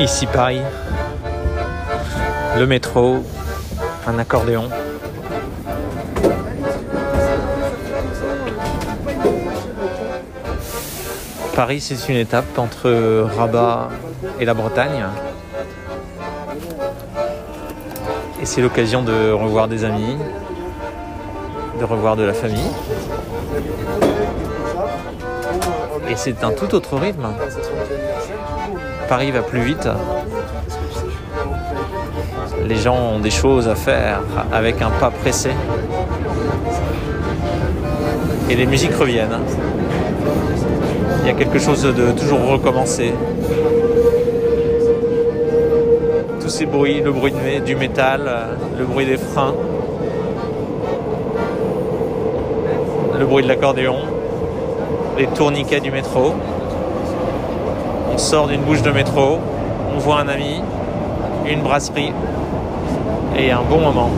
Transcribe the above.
Ici Paris, le métro, un accordéon. Paris, c'est une étape entre Rabat et la Bretagne. Et c'est l'occasion de revoir des amis, de revoir de la famille. Et c'est un tout autre rythme. Paris va plus vite. Les gens ont des choses à faire avec un pas pressé. Et les musiques reviennent. Il y a quelque chose de toujours recommencer. Tous ces bruits, le bruit du métal, le bruit des freins, le bruit de l'accordéon, les tourniquets du métro. On sort d'une bouche de métro, on voit un ami, une brasserie et un bon moment.